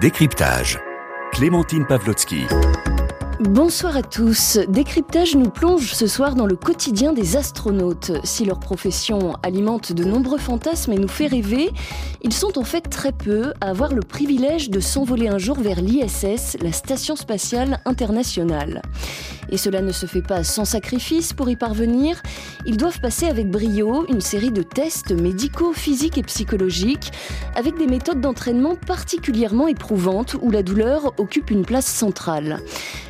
Décryptage. Clémentine Pavlotsky. Bonsoir à tous. Décryptage nous plonge ce soir dans le quotidien des astronautes. Si leur profession alimente de nombreux fantasmes et nous fait rêver, ils sont en fait très peu à avoir le privilège de s'envoler un jour vers l'ISS, la Station spatiale internationale. Et cela ne se fait pas sans sacrifice pour y parvenir. Ils doivent passer avec brio une série de tests médicaux, physiques et psychologiques, avec des méthodes d'entraînement particulièrement éprouvantes où la douleur occupe une place centrale.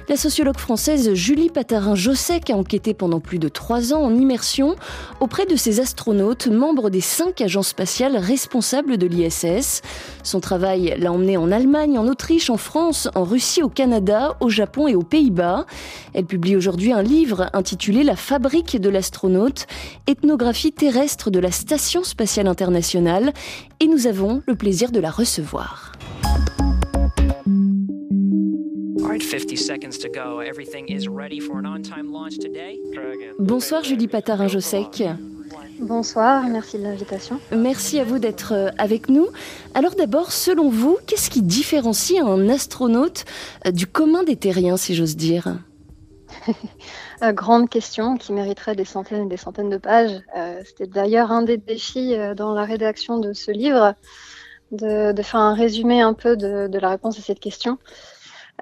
La sociologue française Julie Patarin-Jossec a enquêté pendant plus de trois ans en immersion auprès de ces astronautes, membres des cinq agences spatiales responsables de l'ISS. Son travail l'a emmenée en Allemagne, en Autriche, en France, en Russie, au Canada, au Japon et aux Pays-Bas. Elle publie aujourd'hui un livre intitulé La fabrique de l'astronaute, ethnographie terrestre de la Station spatiale internationale, et nous avons le plaisir de la recevoir. Bonsoir Julie Patarin-Josec. Bonsoir, merci de l'invitation. Merci à vous d'être euh, avec nous. Alors d'abord, selon vous, qu'est-ce qui différencie un astronaute euh, du commun des terriens, si j'ose dire? Grande question qui mériterait des centaines et des centaines de pages. Euh, c'était d'ailleurs un des défis dans la rédaction de ce livre, de, faire un résumé un peu de la réponse à cette question.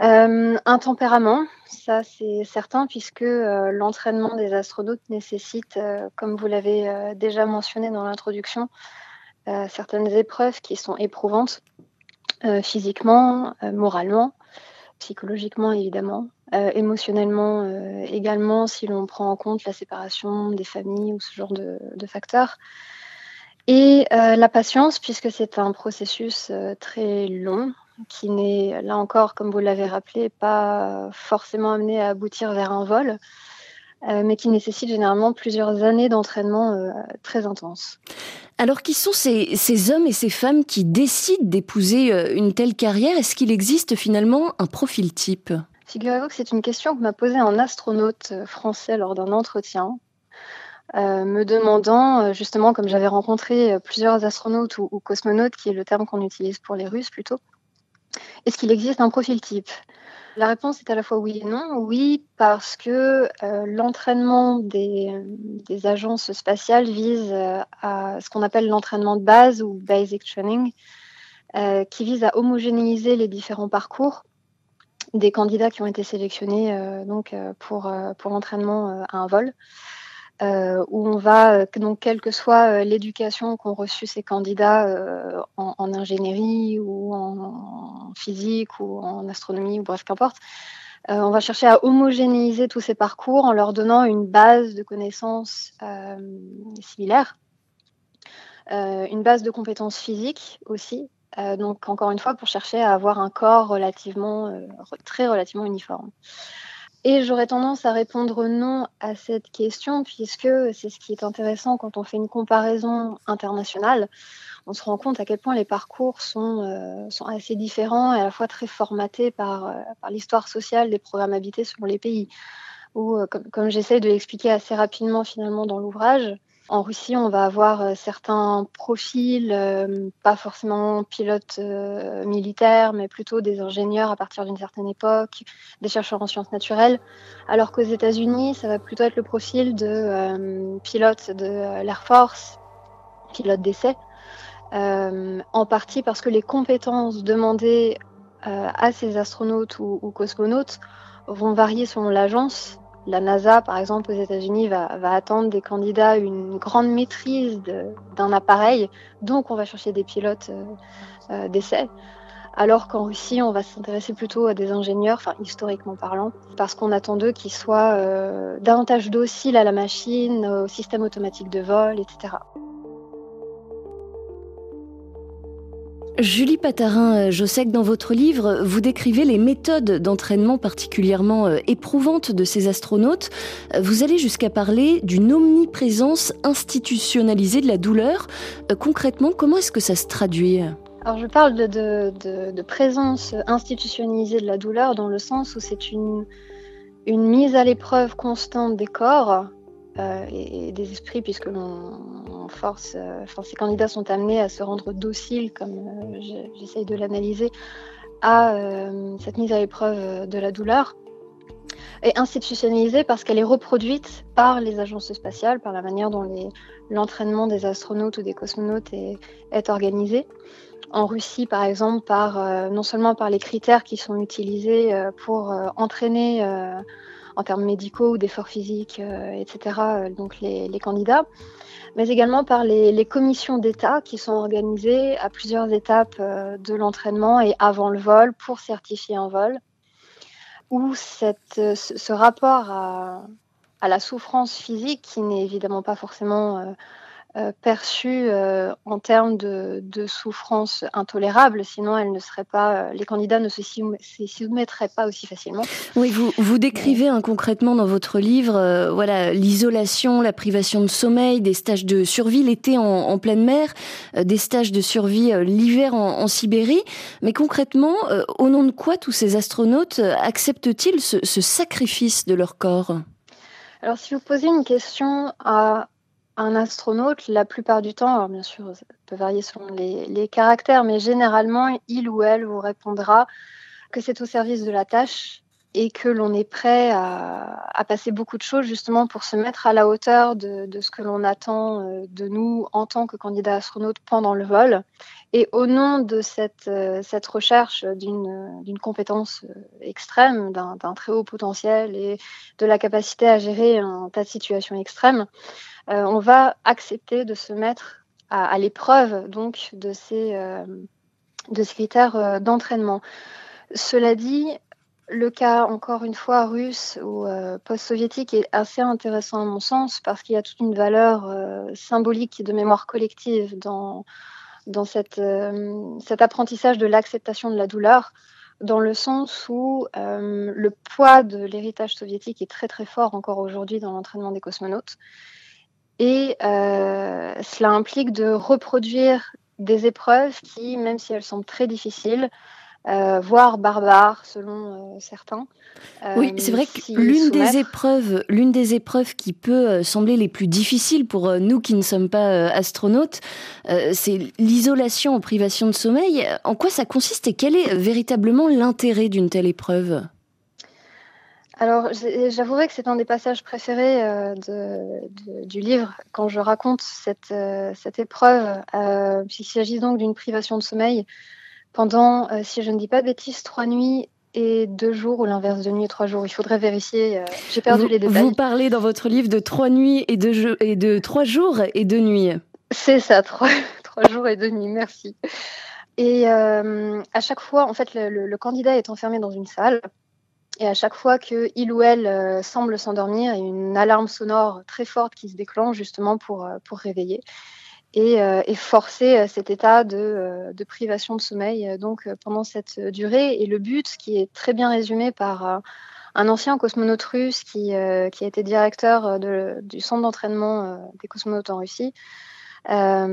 Euh, un tempérament, ça c'est certain, puisque euh, l'entraînement des astronautes nécessite, euh, comme vous l'avez déjà mentionné dans l'introduction, certaines épreuves qui sont éprouvantes, physiquement, moralement, psychologiquement évidemment, émotionnellement également, si l'on prend en compte la séparation des familles ou ce genre de, de facteurs. Et la patience, puisque c'est un processus très long, qui n'est, là encore, comme vous l'avez rappelé, pas forcément amené à aboutir vers un vol, euh, mais qui nécessite généralement plusieurs années d'entraînement euh, très intense. Alors, qui sont ces, ces, hommes et ces femmes qui décident d'épouser euh, une telle carrière? Est-ce qu'il existe finalement un profil type? Figurez-vous que c'est une question que m'a posée un astronaute français lors d'un entretien. me demandant justement, comme j'avais rencontré plusieurs astronautes ou, ou, cosmonautes, qui est le terme qu'on utilise pour les Russes plutôt, est-ce qu'il existe un profil type? La réponse est à la fois oui et non. Oui, parce que euh, l'entraînement des, agences spatiales vise euh, à ce qu'on appelle l'entraînement de base ou basic training, euh, qui vise à homogénéiser les différents parcours des candidats qui ont été sélectionnés pour, l'entraînement à un vol. Où on va, quelle que soit l'éducation qu'ont reçue ces candidats en, ingénierie ou en, physique ou en astronomie ou bref qu'importe, on va chercher à homogénéiser tous ces parcours en leur donnant une base de connaissances similaires, une base de compétences physiques aussi. donc encore une fois pour chercher à avoir un corps relativement très relativement uniforme. Et j'aurais tendance à répondre non à cette question, puisque c'est ce qui est intéressant quand on fait une comparaison internationale. On se rend compte à quel point les parcours sont, euh, assez différents et à la fois très formatés par, euh, par l'histoire sociale des programmes habités selon les pays. Ou, euh, comme, j'essaie de l'expliquer assez rapidement finalement dans l'ouvrage, en Russie, on va avoir certains profils, pas forcément pilotes militaires, mais plutôt des ingénieurs à partir d'une certaine époque, des chercheurs en sciences naturelles, alors qu'aux États-Unis, ça va plutôt être le profil de pilote de l'Air Force, pilote d'essai, en partie parce que les compétences demandées à ces astronautes ou cosmonautes vont varier selon l'agence la NASA, par exemple, aux États-Unis, va, attendre des candidats une grande maîtrise d'un appareil, donc on va chercher des pilotes euh, euh, d'essai. Alors qu'en Russie, on va s'intéresser plutôt à des ingénieurs, enfin historiquement parlant, parce qu'on attend d'eux qu'ils soient euh, davantage dociles à la machine, au système automatique de vol, etc. Julie Patarin, je sais que dans votre livre, vous décrivez les méthodes d'entraînement particulièrement euh, éprouvantes de ces astronautes. Vous allez jusqu'à parler d'une omniprésence institutionnalisée de la douleur. Euh, concrètement, comment est-ce que ça se traduit? Alors je parle de, présence institutionnalisée de la douleur dans le sens où c'est une mise à l'épreuve constante des corps euh, et, des esprits, puisque euh, ces candidats sont amenés à se rendre dociles, comme euh, j'essaye de l'analyser, à cette mise à l'épreuve de la douleur est institutionnalisée parce qu'elle est reproduite par les agences spatiales, par la manière dont l'entraînement des astronautes ou des cosmonautes est, organisé. En Russie, par exemple, non seulement par les critères qui sont utilisés pour entraîner en termes médicaux ou d'efforts physiques, euh, etc., euh, donc les, candidats, mais également par les, commissions d'État qui sont organisées à plusieurs étapes euh, de l'entraînement et avant le vol pour certifier un vol, où cette, ce, rapport à, à, la souffrance physique, qui n'est évidemment pas forcément euh, perçue euh, en termes de, souffrance intolérable, sinon elle ne serait pas, euh, les candidats ne se soumettraient pas aussi facilement. Oui, vous, vous décrivez hein, concrètement dans votre livre, voilà, l'isolation, la privation de sommeil, des stages de survie l'été en, pleine mer, des stages de survie l'hiver en, Sibérie. Mais concrètement, au nom de quoi tous ces astronautes acceptent-ils ce, ce sacrifice de leur corps? Alors, si vous posez une question à un astronaute, la plupart du temps, alors bien sûr, ça peut varier selon les, caractères, mais généralement, il ou elle vous répondra que c'est au service de la tâche et que l'on est prêt à, passer beaucoup de choses justement pour se mettre à la hauteur de, ce que l'on attend euh, de nous en tant que candidat astronaute pendant le vol. Et au nom de cette, euh, recherche d'une compétence euh, extrême, d'un très haut potentiel et de la capacité à gérer un tas de situations extrêmes, on va accepter de se mettre à, l'épreuve donc de ces, critères d'entraînement. Cela dit, le cas, encore une fois, russe ou post-soviétique est assez intéressant à mon sens parce qu'il y a toute une valeur symbolique de mémoire collective dans, dans cette, cet apprentissage de l'acceptation de la douleur, dans le sens où le poids de l'héritage soviétique est très très fort encore aujourd'hui dans l'entraînement des cosmonautes. Et euh, cela implique de reproduire des épreuves qui, même si elles semblent très difficiles, euh, voire barbares selon euh, certains. oui, c'est vrai que l'une des épreuves, l'une des épreuves qui peut sembler les plus difficiles pour nous qui ne sommes pas astronautes, c'est l'isolation en privation de sommeil. En quoi ça consiste et quel est véritablement l'intérêt d'une telle épreuve? Alors, j'avouerai que c'est un des passages préférés euh, du livre quand je raconte cette, euh, épreuve, euh, puisqu'il s'agit donc d'une privation de sommeil pendant, si je ne dis pas de bêtises, trois nuits et deux jours, ou l'inverse, de nuits et trois jours. Il faudrait vérifier. J'ai perdu les détails. Vous parlez dans votre livre de trois nuits et de, et de trois jours et deux nuits. C'est ça, trois, trois jours et deux nuits, merci. Et à chaque fois, en fait, le candidat est enfermé dans une salle. Et à chaque fois qu'il ou elle euh, semble s'endormir, il y a une alarme sonore très forte qui se déclenche justement pour, euh, pour réveiller et, euh, et forcer cet état de, de, privation de sommeil donc pendant cette durée. Et le but, qui est très bien résumé par un ancien cosmonaute russe qui, a été directeur du centre d'entraînement des cosmonautes en Russie, a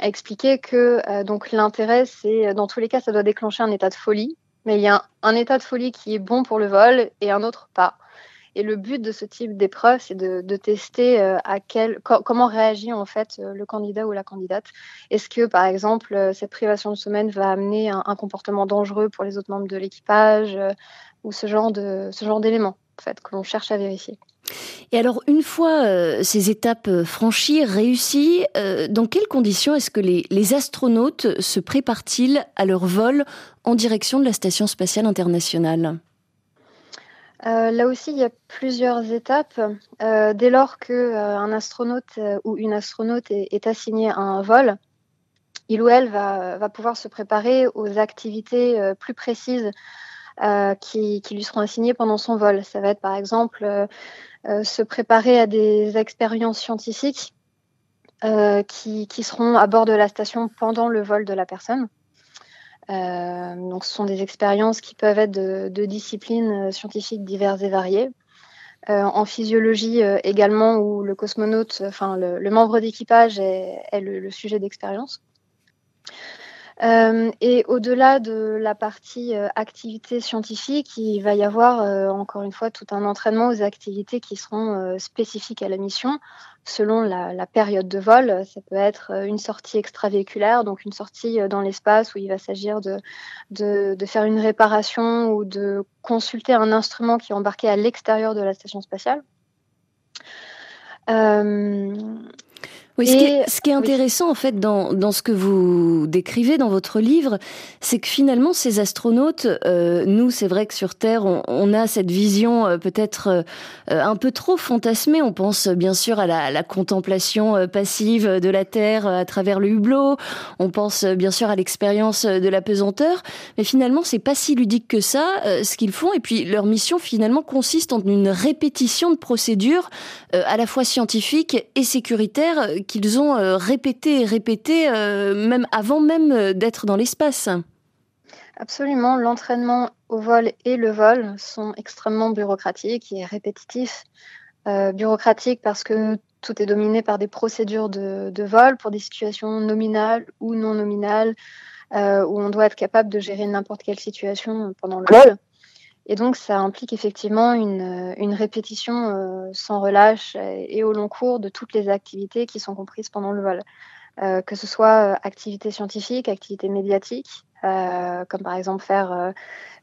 expliqué que donc l'intérêt, c'est dans tous les cas, ça doit déclencher un état de folie mais il y a un, état de folie qui est bon pour le vol et un autre pas. Et le but de ce type d'épreuve, c'est de, tester euh, comment réagit en fait euh, le candidat ou la candidate. Est-ce que, par exemple, euh, cette privation de sommeil va amener un, comportement dangereux pour les autres membres de l'équipage ou ce genre de d'éléments en fait que l'on cherche à vérifier? Et alors, une fois ces étapes franchies, réussies, dans quelles conditions est-ce que les, astronautes se préparent-ils à leur vol en direction de la Station spatiale internationale? Là aussi, il y a plusieurs étapes. dès lors qu'un astronaute ou une astronaute est, assigné à un vol, il ou elle va, pouvoir se préparer aux activités plus précises qui, lui seront assignées pendant son vol. Ça va être par exemple euh, se préparer à des expériences scientifiques euh, qui, seront à bord de la station pendant le vol de la personne. Euh, donc, ce sont des expériences qui peuvent être de, disciplines scientifiques diverses et variées. en physiologie également, où le cosmonaute, enfin le, membre d'équipage est, le, sujet d'expérience. Euh, et au-delà de la partie euh, activité scientifique, il va y avoir euh, encore une fois tout un entraînement aux activités qui seront spécifiques à la mission selon la, période de vol. Ça peut être une sortie extravéhiculaire, donc une sortie dans l'espace où il va s'agir de, de, faire une réparation ou de consulter un instrument qui est embarqué à l'extérieur de la station spatiale. Oui, ce qui est, intéressant en fait dans, dans, ce que vous décrivez dans votre livre, c'est que finalement ces astronautes, euh, nous c'est vrai que sur Terre on, on a cette vision euh, peut-être euh, un peu trop fantasmée. On pense bien sûr à la, la contemplation passive de la Terre à travers le hublot. On pense bien sûr à l'expérience de la pesanteur, mais finalement c'est pas si ludique que ça ce qu'ils font. Et puis leur mission finalement consiste en une répétition de procédures à la fois scientifiques et sécuritaires qu'ils ont euh, répété et répété, euh, même avant même euh, d'être dans l'espace. Absolument, l'entraînement au vol et le vol sont extrêmement bureaucratiques et répétitifs. bureaucratiques parce que tout est dominé par des procédures de, vol pour des situations nominales ou non nominales, où on doit être capable de gérer n'importe quelle situation pendant le vol. Et donc, ça implique effectivement une, euh, répétition euh, sans relâche et, au long cours de toutes les activités qui sont comprises pendant le vol. Euh, que ce soit activité scientifique, activité médiatique, comme par exemple faire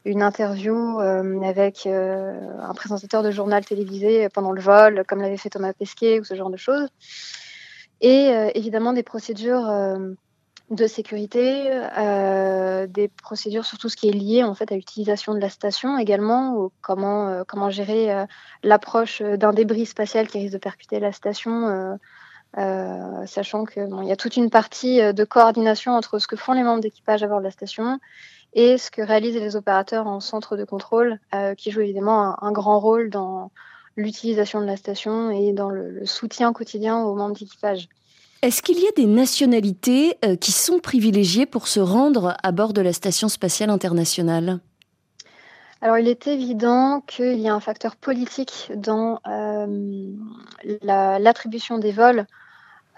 une interview avec un présentateur de journal télévisé pendant le vol, comme l'avait fait Thomas Pesquet ou ce genre de choses. Et évidemment des procédures de sécurité, euh, des procédures sur tout ce qui est lié en fait à l'utilisation de la station également, comment, euh, comment gérer euh, l'approche d'un débris spatial qui risque de percuter la station, sachant qu'il bon, y a toute une partie de coordination entre ce que font les membres d'équipage à bord de la station et ce que réalisent les opérateurs en centre de contrôle, qui jouent évidemment un, grand rôle dans l'utilisation de la station et dans le soutien quotidien aux membres d'équipage. Est-ce qu'il y a des nationalités euh, qui sont privilégiées pour se rendre à bord de la Station spatiale internationale? Alors, il est évident qu'il y a un facteur politique dans euh, l'attribution des vols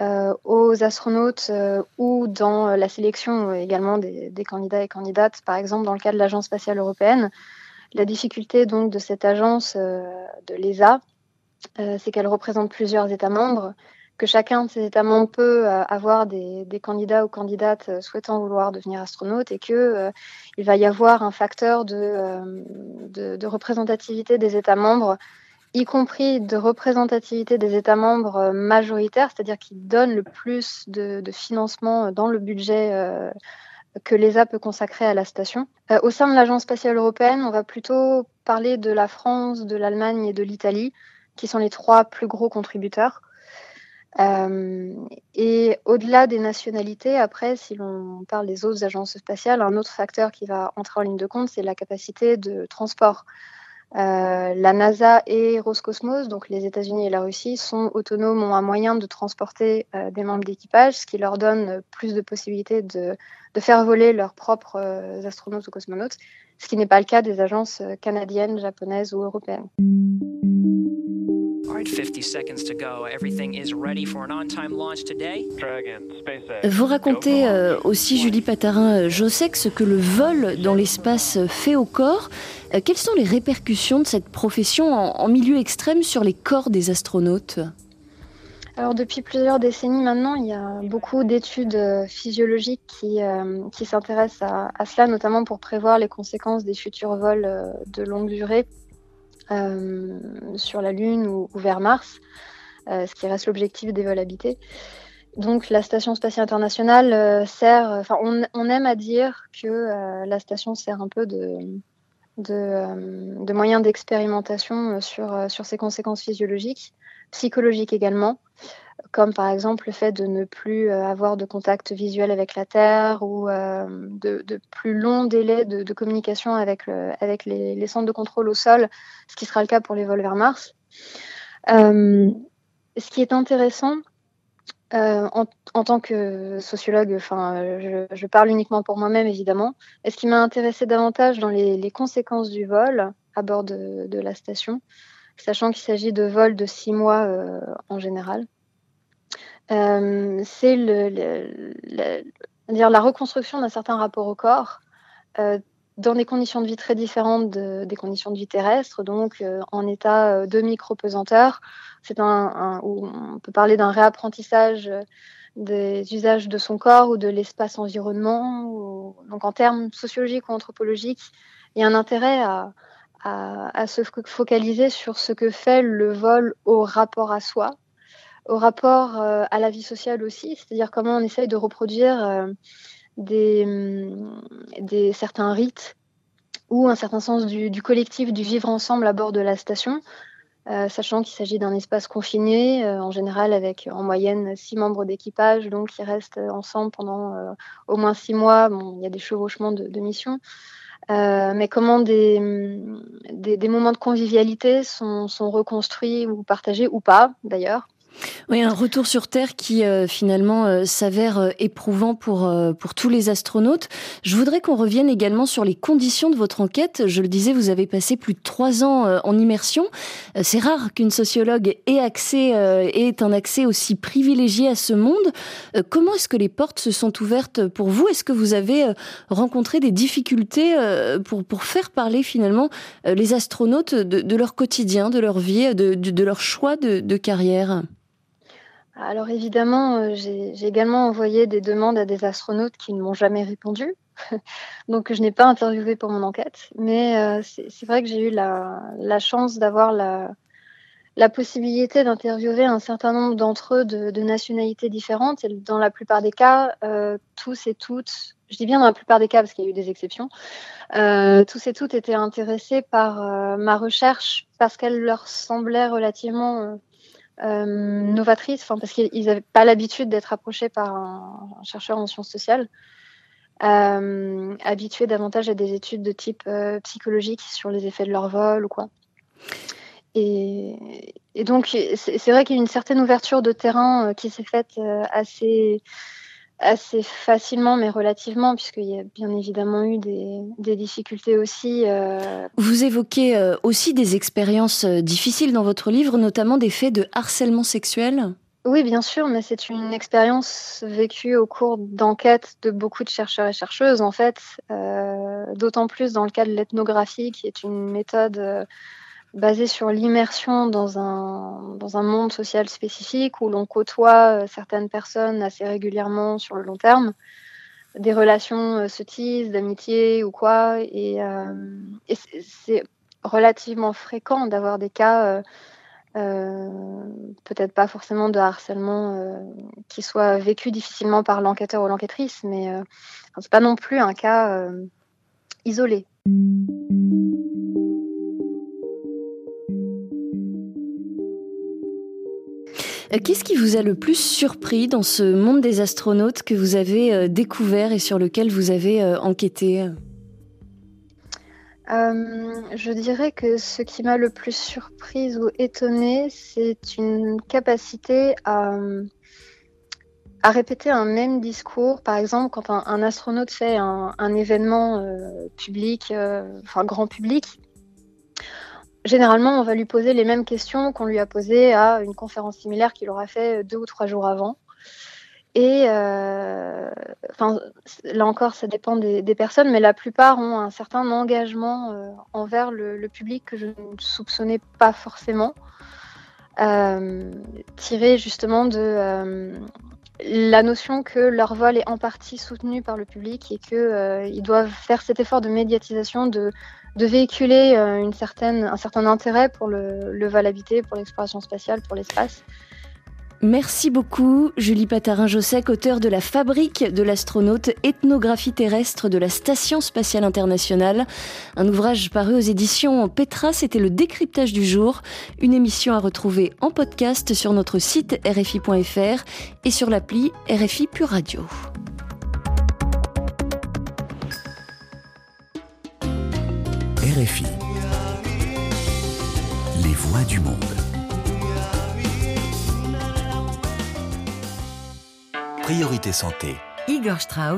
euh, aux astronautes ou dans la sélection également des, des, candidats et candidates, par exemple dans le cas de l'Agence spatiale européenne. La difficulté donc de cette agence de l'ESA, c'est qu'elle représente plusieurs États membres que chacun de ces États membres peut euh, avoir des, candidats ou candidates euh, souhaitant vouloir devenir astronaute et qu'il euh, va y avoir un facteur de, de, représentativité des États membres, y compris de représentativité des États membres majoritaires, c'est-à-dire qui donnent le plus de, financement dans le budget que l'ESA peut consacrer à la station. au sein de l'Agence spatiale européenne, on va plutôt parler de la France, de l'Allemagne et de l'Italie, qui sont les trois plus gros contributeurs. Euh, et au-delà des nationalités, après, si l'on parle des autres agences spatiales, un autre facteur qui va entrer en ligne de compte, c'est la capacité de transport. Euh, la NASA et Roscosmos, donc les États-Unis et la Russie, sont autonomes, ont un moyen de transporter euh, des membres d'équipage, ce qui leur donne plus de possibilités de, de faire voler leurs propres astronautes ou cosmonautes, ce qui n'est pas le cas des agences canadiennes, japonaises ou européennes. Vous racontez euh, aussi, Julie Patarin-Josek, ce que le vol dans l'espace fait au corps. Euh, quelles sont les répercussions de cette profession en, milieu extrême sur les corps des astronautes? Alors depuis plusieurs décennies maintenant, il y a beaucoup d'études euh, physiologiques qui, qui s'intéressent à, cela, notamment pour prévoir les conséquences des futurs vols de longue durée euh, sur la Lune ou, vers Mars, euh, ce qui reste l'objectif des vols habités. Donc la station spatiale internationale euh, sert, enfin on, aime à dire que la station sert un peu de moyen d'expérimentation sur, sur ses conséquences physiologiques, psychologiques également comme par exemple le fait de ne plus euh, avoir de contact visuel avec la Terre ou euh, de, plus longs délais de, communication avec, les, centres de contrôle au sol, ce qui sera le cas pour les vols vers Mars. Euh, ce qui est intéressant, en, tant que sociologue, je, parle uniquement pour moi-même évidemment, et ce qui m'a intéressé davantage dans les, conséquences du vol à bord de la station, sachant qu'il s'agit de vols de six mois en général, euh, c'est c'est-à-dire la reconstruction d'un certain rapport au corps dans des conditions de vie très différentes des conditions de vie terrestres, donc en état de micro-pesanteur. C'est un, où on peut parler d'un réapprentissage des usages de son corps ou de l'espace environnement. donc en termes sociologiques ou anthropologiques, il y a un intérêt à, à, se focaliser sur ce que fait le vol au rapport à soi, au rapport euh, à la vie sociale aussi, c'est-à-dire comment on essaye de reproduire euh, mm, certains rites ou un certain sens du, du, collectif, du vivre ensemble à bord de la station, euh, sachant qu'il s'agit d'un espace confiné, en général avec en moyenne six membres d'équipage, donc qui restent ensemble pendant au moins six mois. Bon, il y a des chevauchements de, de missions. Euh, mais comment des, des, des, moments de convivialité sont, sont reconstruits ou partagés ou pas d'ailleurs oui, un retour sur Terre qui euh, finalement euh, s'avère euh, éprouvant pour, pour tous les astronautes. Je voudrais qu'on revienne également sur les conditions de votre enquête. Je le disais, vous avez passé plus de trois ans en immersion. C'est rare qu'une sociologue ait accès, ait un accès aussi privilégié à ce monde. comment est-ce que les portes se sont ouvertes pour vous? Est-ce que vous avez rencontré des difficultés pour, pour faire parler finalement les astronautes de, de leur quotidien, de leur vie, de, de, de leur choix de carrière? Alors évidemment, euh, j'ai également envoyé des demandes à des astronautes qui ne m'ont jamais répondu. Donc je n'ai pas interviewé pour mon enquête. Mais euh, c'est vrai que j'ai eu la, chance d'avoir la, possibilité d'interviewer un certain nombre d'entre eux de, nationalités différentes. Et dans la plupart des cas, euh, tous et toutes, je dis bien dans la plupart des cas parce qu'il y a eu des exceptions, tous et toutes étaient intéressés par ma recherche parce qu'elle leur semblait relativement euh, novatrice, enfin, parce qu'ils n'avaient pas l'habitude d'être approchés par un, chercheur en sciences sociales, euh, habitués davantage à des études de type euh, psychologique sur les effets de leur vol ou quoi. Et, et donc, c'est vrai qu'il y a une certaine ouverture de terrain euh, qui s'est faite euh, assez assez facilement, mais relativement, puisqu'il y a bien évidemment eu des, des difficultés aussi. Euh... Vous évoquez euh, aussi des expériences euh, difficiles dans votre livre, notamment des faits de harcèlement sexuel oui, bien sûr, mais c'est une expérience vécue au cours d'enquêtes de beaucoup de chercheurs et chercheuses, en fait, d'autant plus dans le cas de l'ethnographie, qui est une méthode basé sur l'immersion dans un, dans un monde social spécifique où l'on côtoie euh, certaines personnes assez régulièrement sur le long terme. Des relations euh, se tissent, d'amitié ou quoi. Et, euh, c'est relativement fréquent d'avoir des cas, peut-être pas forcément de harcèlement, qui soit vécu difficilement par l'enquêteur ou l'enquêtrice, mais c'est pas non plus un cas isolé. Qu'est-ce qui vous a le plus surpris dans ce monde des astronautes que vous avez euh, découvert et sur lequel vous avez euh, enquêté euh, je dirais que ce qui m'a le plus surprise ou étonnée, c'est une capacité à, répéter un même discours. Par exemple, quand un, astronaute fait un, événement euh, public, euh, enfin grand public, généralement, on va lui poser les mêmes questions qu'on lui a posées à une conférence similaire qu'il aura fait deux ou trois jours avant. Et euh, enfin, là encore, ça dépend des, personnes, mais la plupart ont un certain engagement euh, envers le, public que je ne soupçonnais pas forcément, euh, tiré justement de la notion que leur vol est en partie soutenu par le public et qu'ils doivent faire cet effort de médiatisation, de de véhiculer euh, un certain intérêt pour le, le habité, pour l'exploration spatiale, pour l'espace. Merci beaucoup, Julie Patarin-Jossec, auteure de La Fabrique de l'astronaute, ethnographie terrestre de la Station spatiale internationale. Un ouvrage paru aux éditions Petra, c'était le décryptage du jour. Une émission à retrouver en podcast sur notre site rfi.fr et sur l'appli RFI Pure. RFI. Les voix du monde. Priorité santé. Igor Strauss.